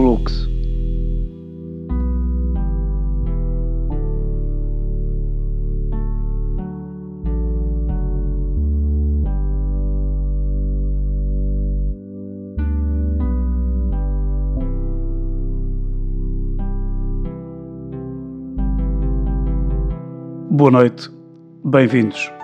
Lux. Boa noite, bem-vindos.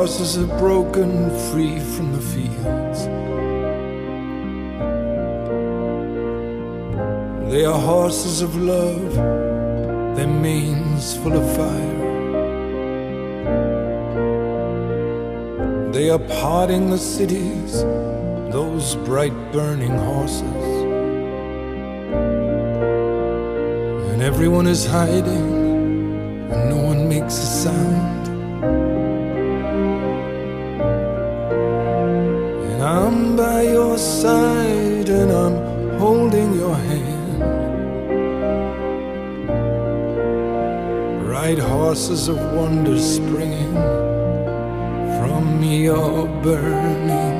Horses are broken free from the fields. They are horses of love, their manes full of fire. They are parting the cities, those bright burning horses. And everyone is hiding, and no one makes a sound. Side and I'm holding your hand. Ride horses of wonder springing from your burning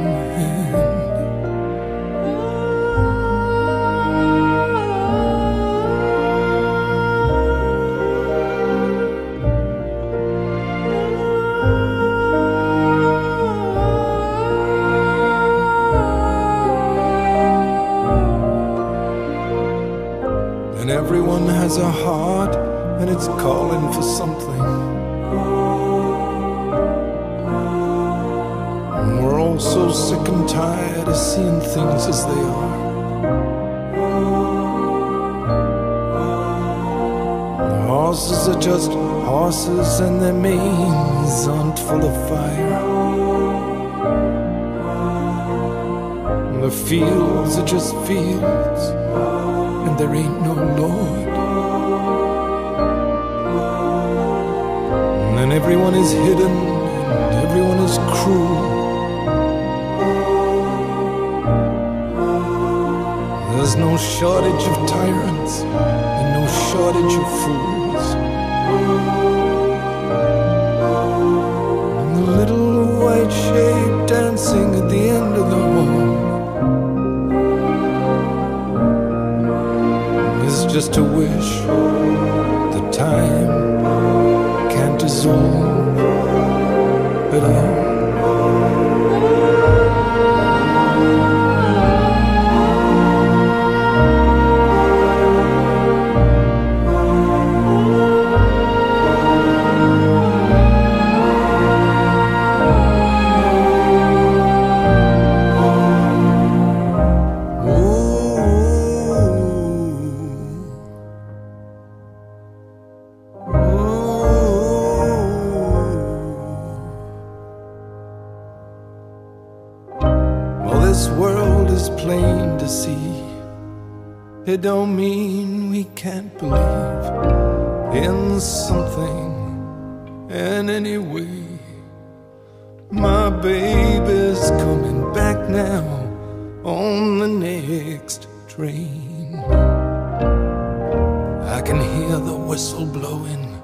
just fields, and there ain't no Lord. And everyone is hidden, and everyone is cruel. There's no shortage of tyrants, and no shortage of fools. And the little white shape dancing at the end of the just a wish the time can't dissolve It don't mean we can't believe in something in any way. My baby's coming back now on the next train. I can hear the whistle blowing.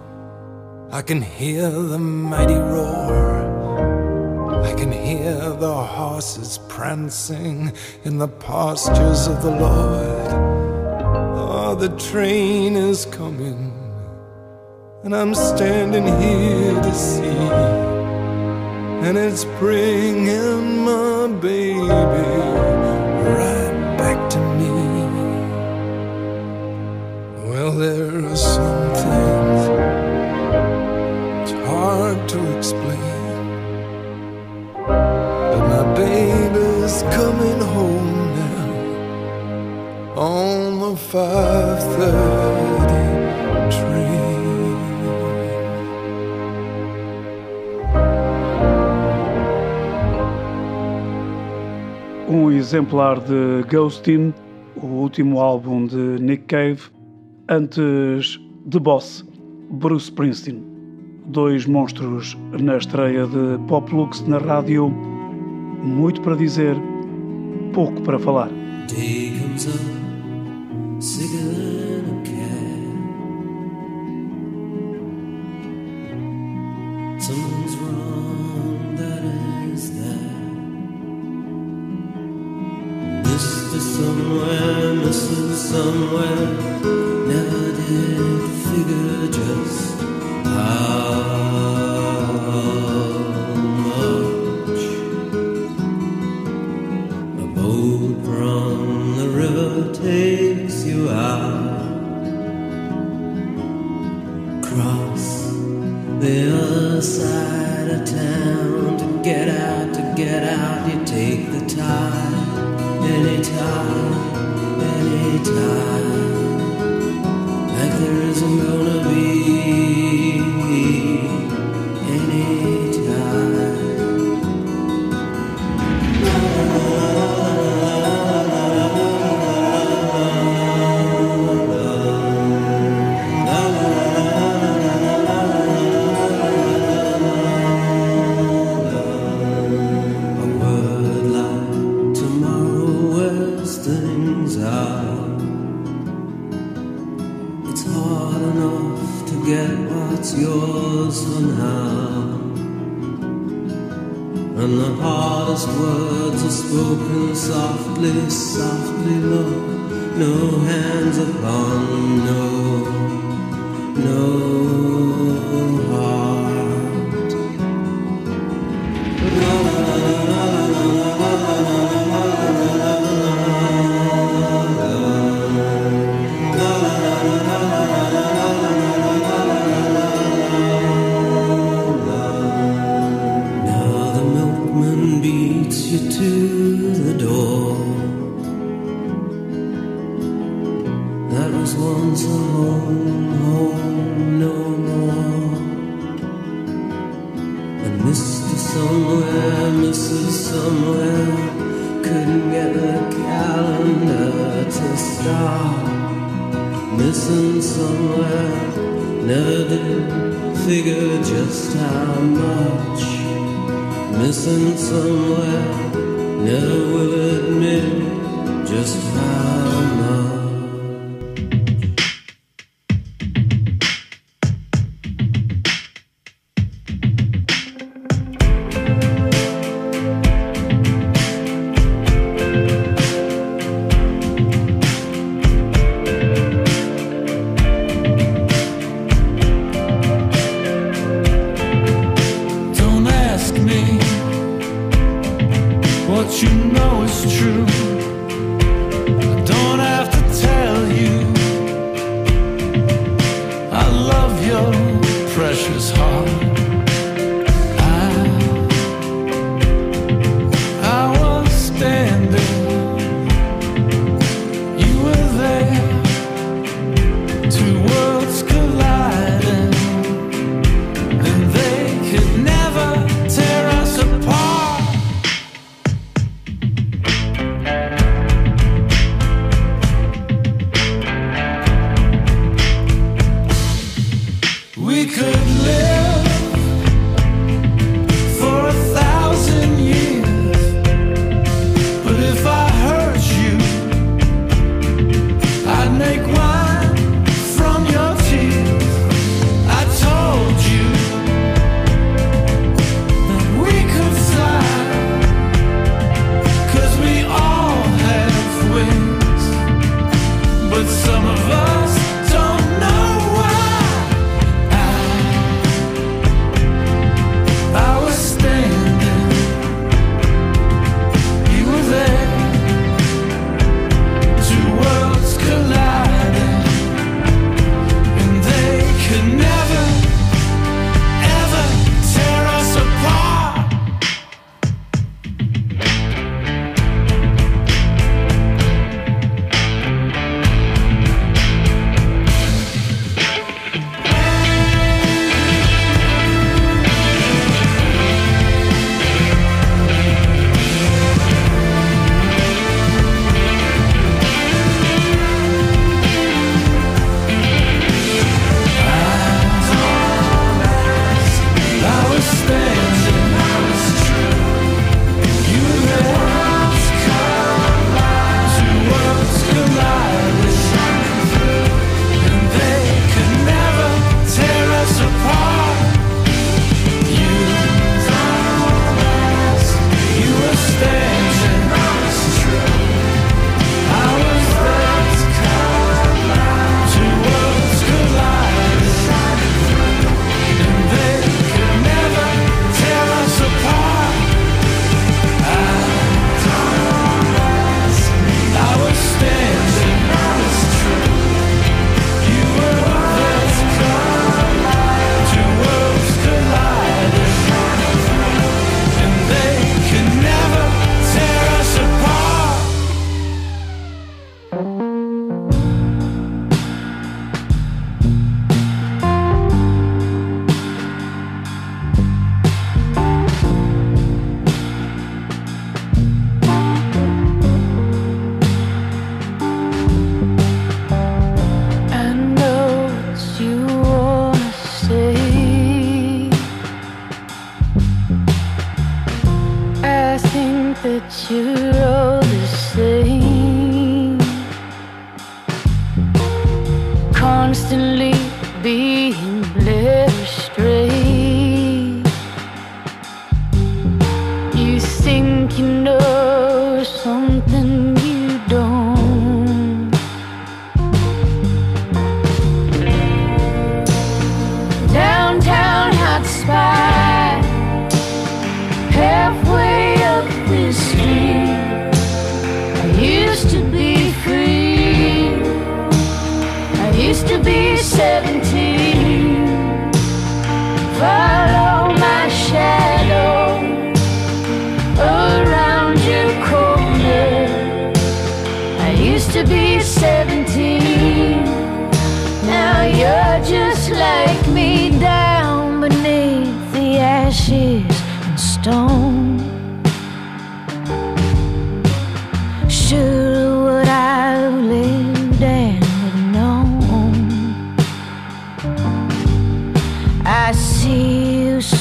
I can hear the mighty roar. I can hear the horses prancing in the pastures of the Lord. The train is coming, and I'm standing here to see. And it's bringing my baby right back to me. Well, there are some things it's hard to explain. But my baby's coming home now on 5:30 train. Um exemplar de Ghostin, o último álbum de Nick Cave, antes de Boss, Bruce Springsteen. Dois monstros na estreia de Pop Lux na rádio. Muito para dizer, pouco para falar. Day comes up, sicker than spoken softly, softly low. No hands upon,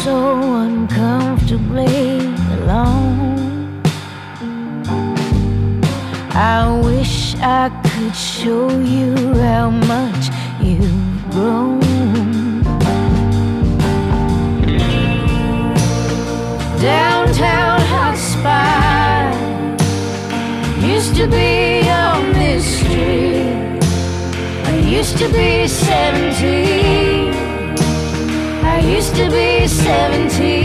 so uncomfortably alone. I wish I could show you how much you've grown. Downtown hot spot used to be a mystery. I used to be 17 used to be 17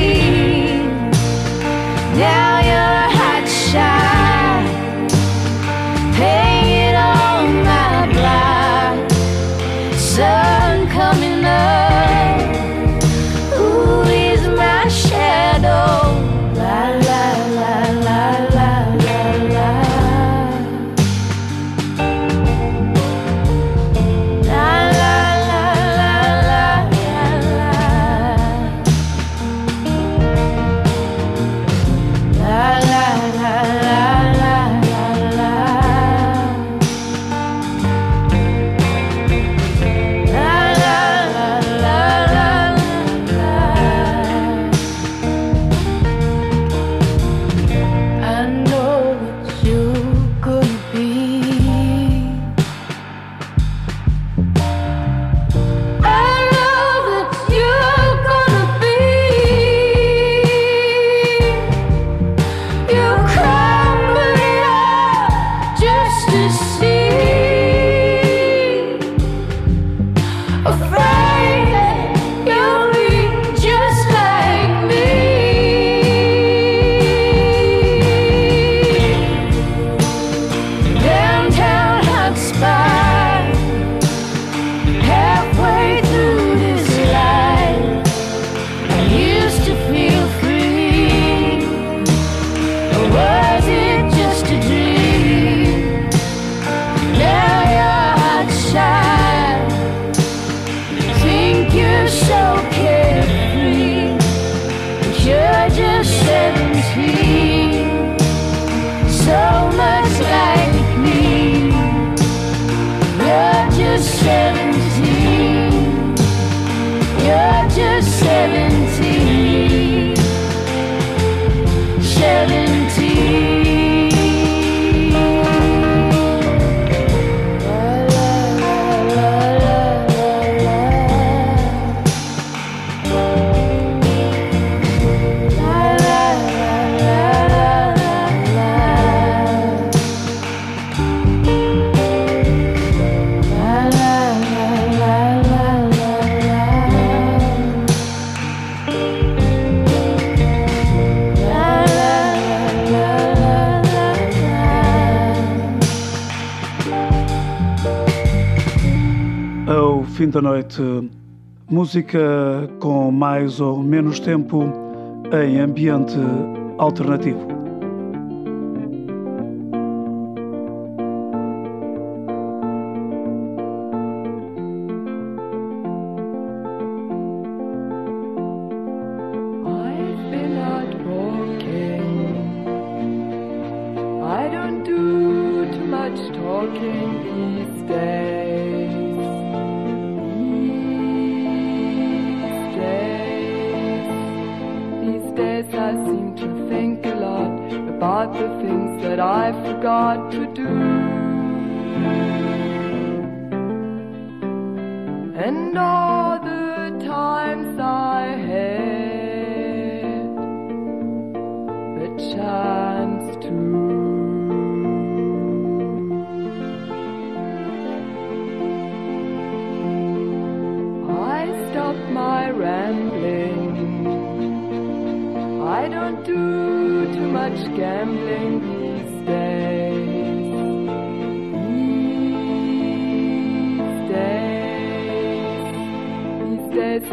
fim da noite. Música com mais ou menos tempo em ambiente alternativo.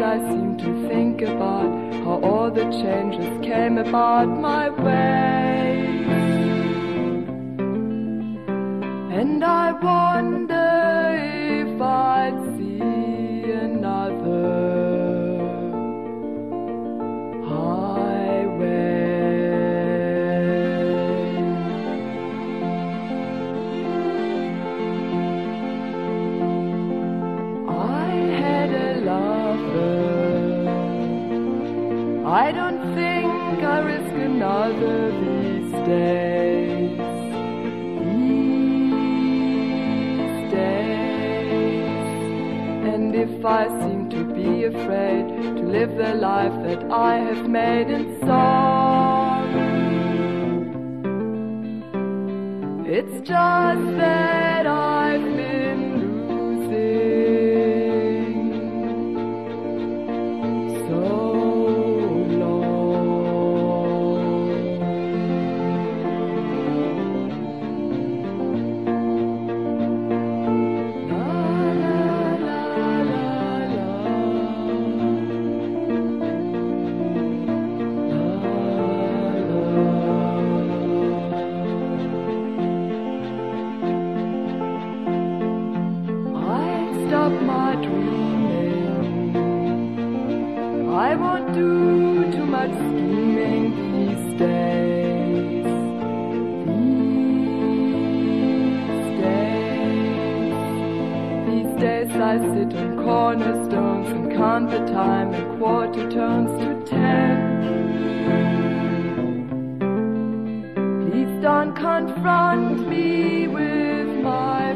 I seem to think about how all the changes came about my way. And I wonder. if I seem to be afraid to live the life that I have made in sorrow. It's just that. I won't do too much scheming these days. These days. These days I sit on cornerstones and count the time in quarter turns to ten. Please don't confront me with my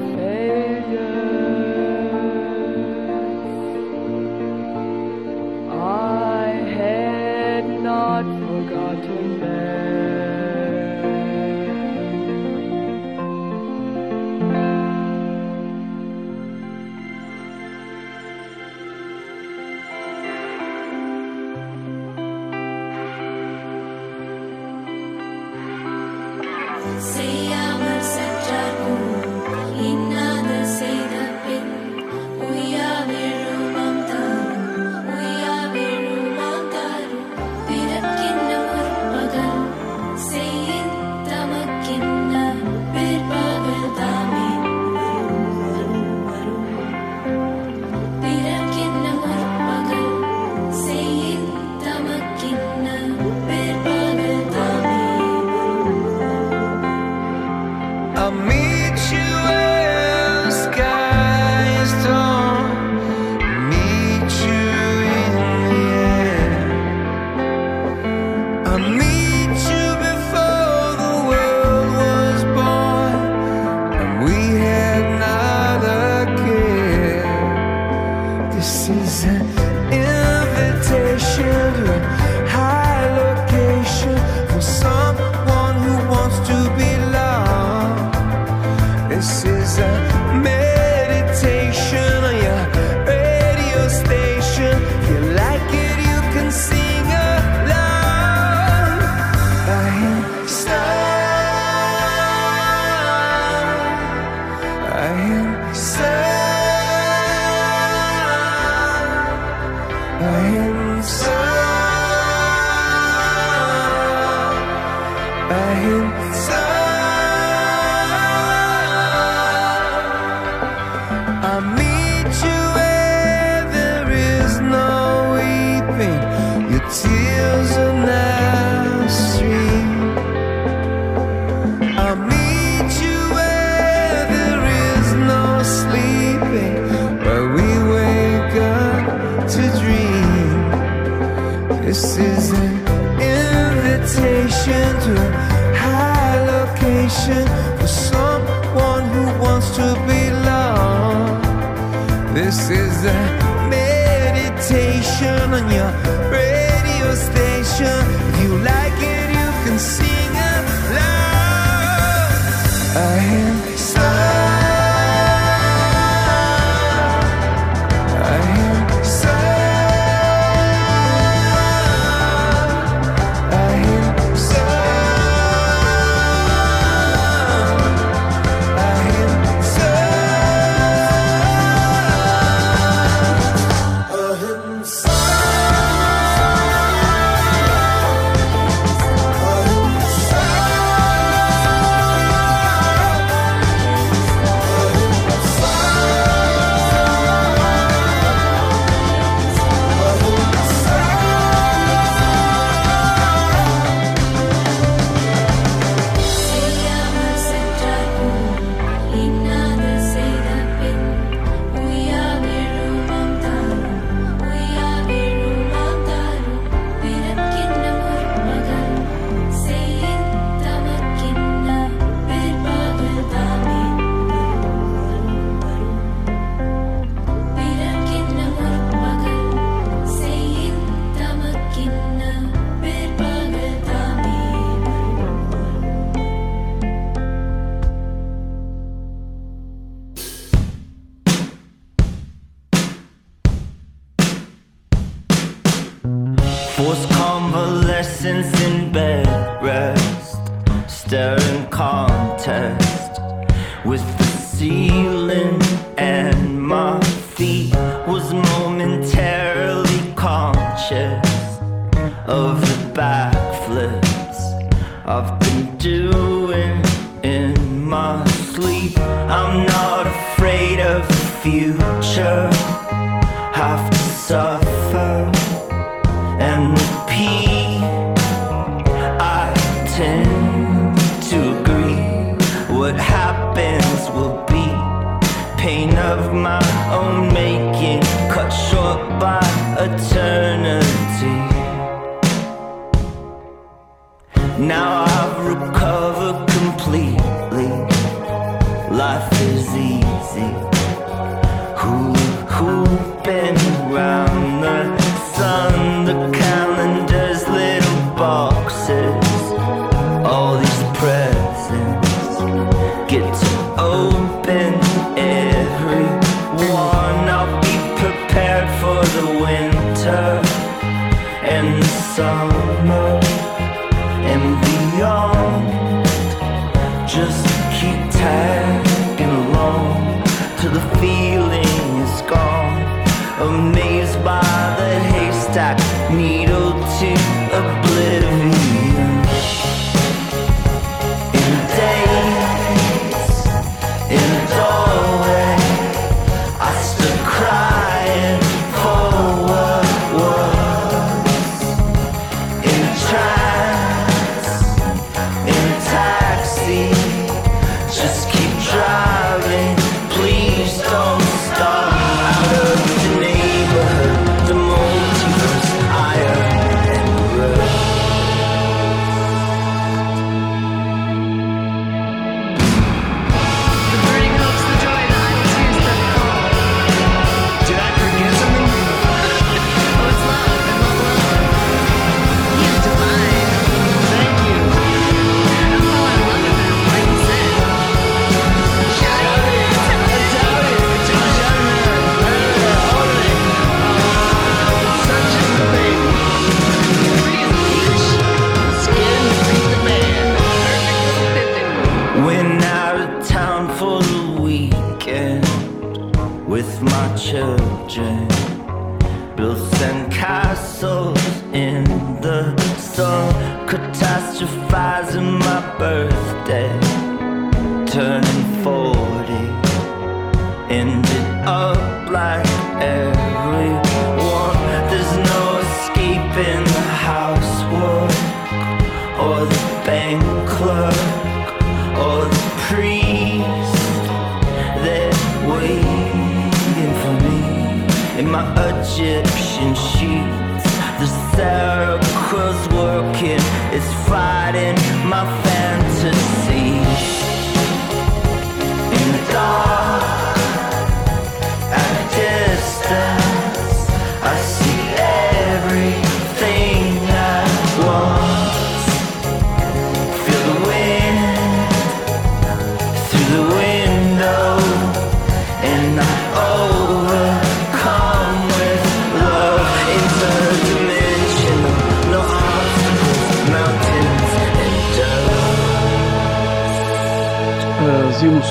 Egyptian sheets. The circle's working, it's fighting my family.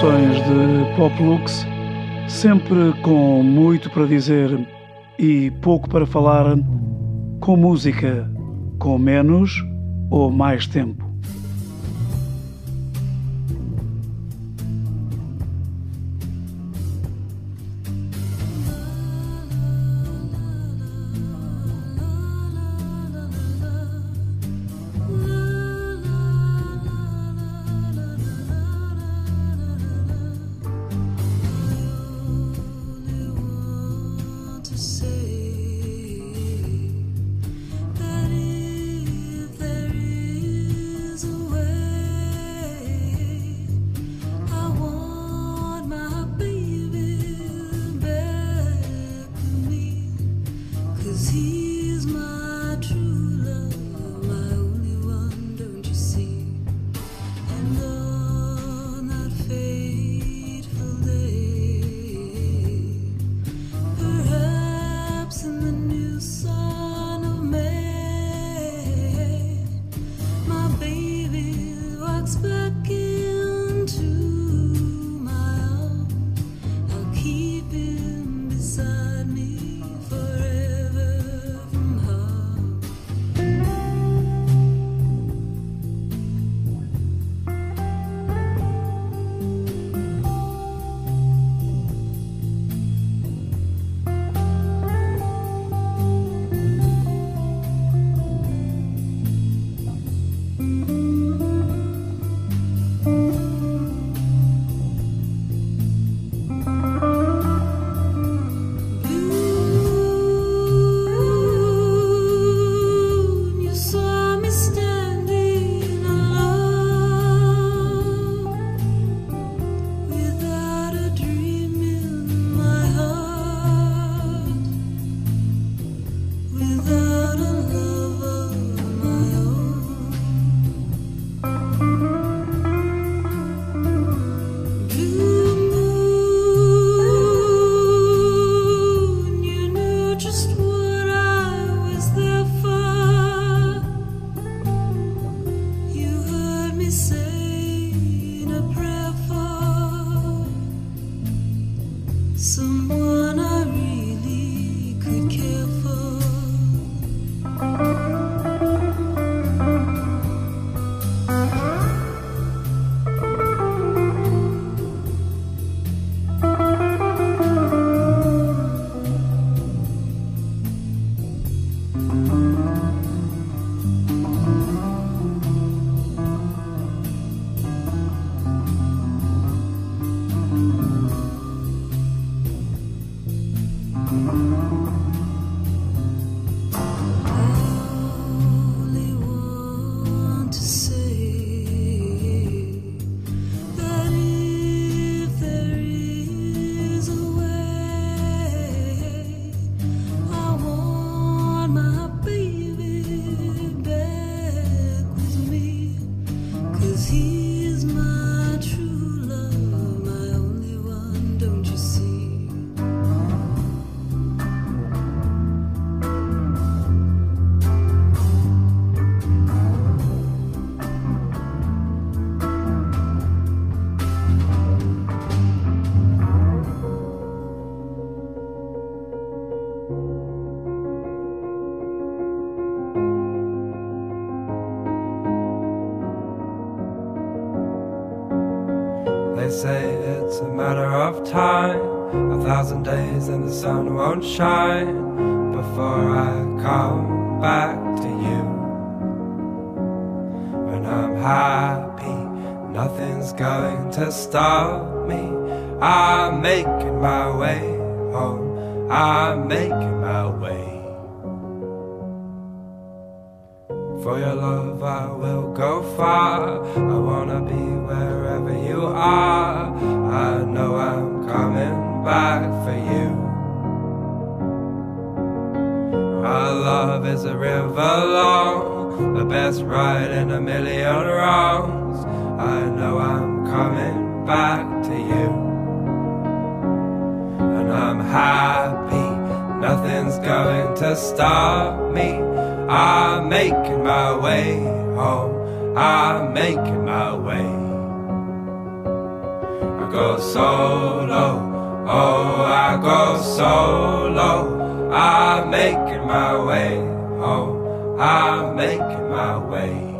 de Pop Lux, sempre com muito para dizer e pouco para falar, com música, com menos ou mais tempo. Say it's a matter of time, a thousand days and the sun won't shine before I come back to you. When I'm happy, nothing's going to stop me. I'm making my way home, I'm making my way. For your love, I will go far. I wanna be you I know I'm coming back for you. Our love is a river long, the best ride in a million wrongs. I know I'm coming back to you. And I'm happy, nothing's going to stop me. I'm making my way home, I'm making my way. Go solo, oh, I go solo. I'm making my way oh, home, I'm making my way.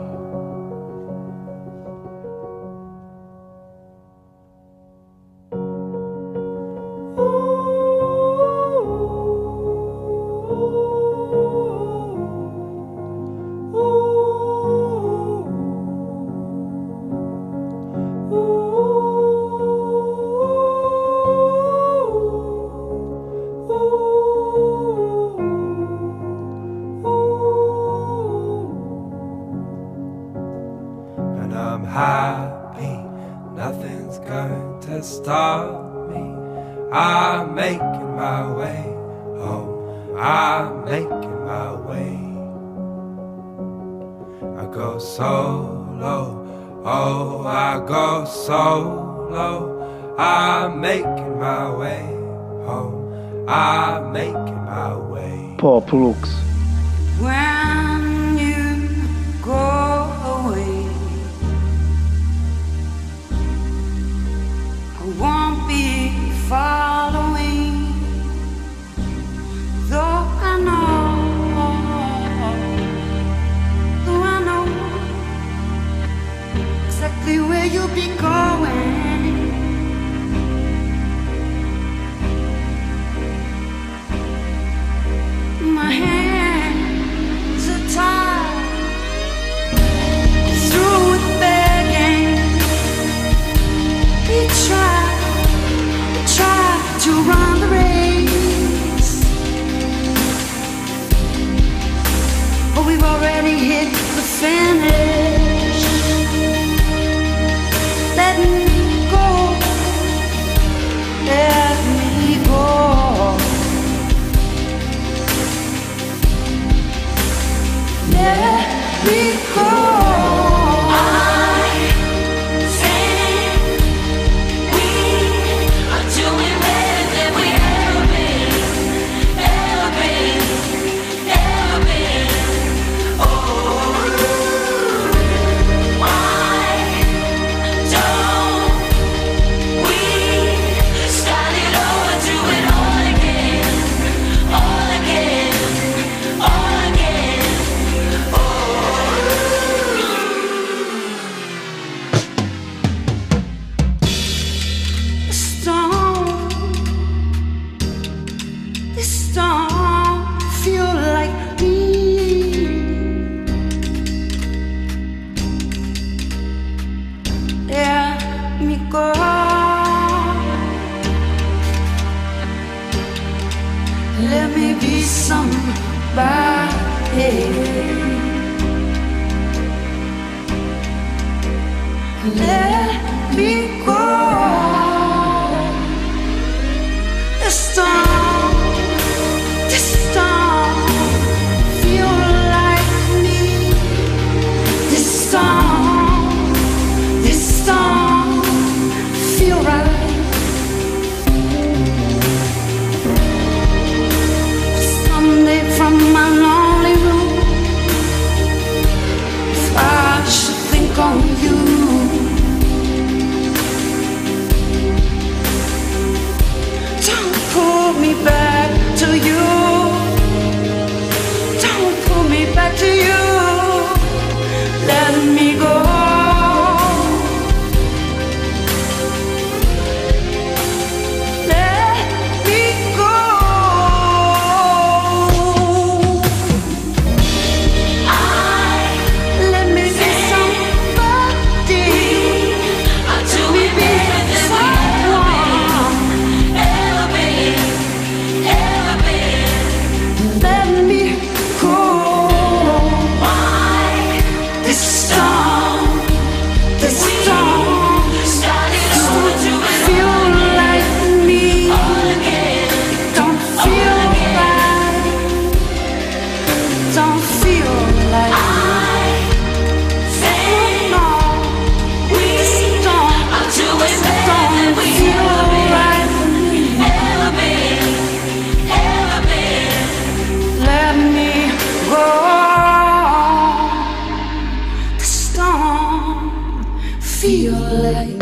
feel like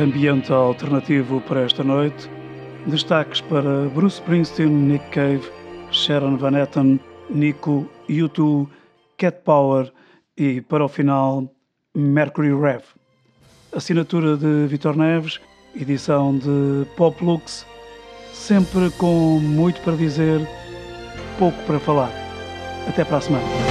ambiente alternativo para esta noite. Destaques para Bruce Springsteen, Nick Cave, Sharon Van Etten, Nico, U2, Cat Power e, para o final, Mercury Rev. Assinatura de Vitor Neves, edição de Pop Lux, sempre com muito para dizer, pouco para falar. Até para a semana.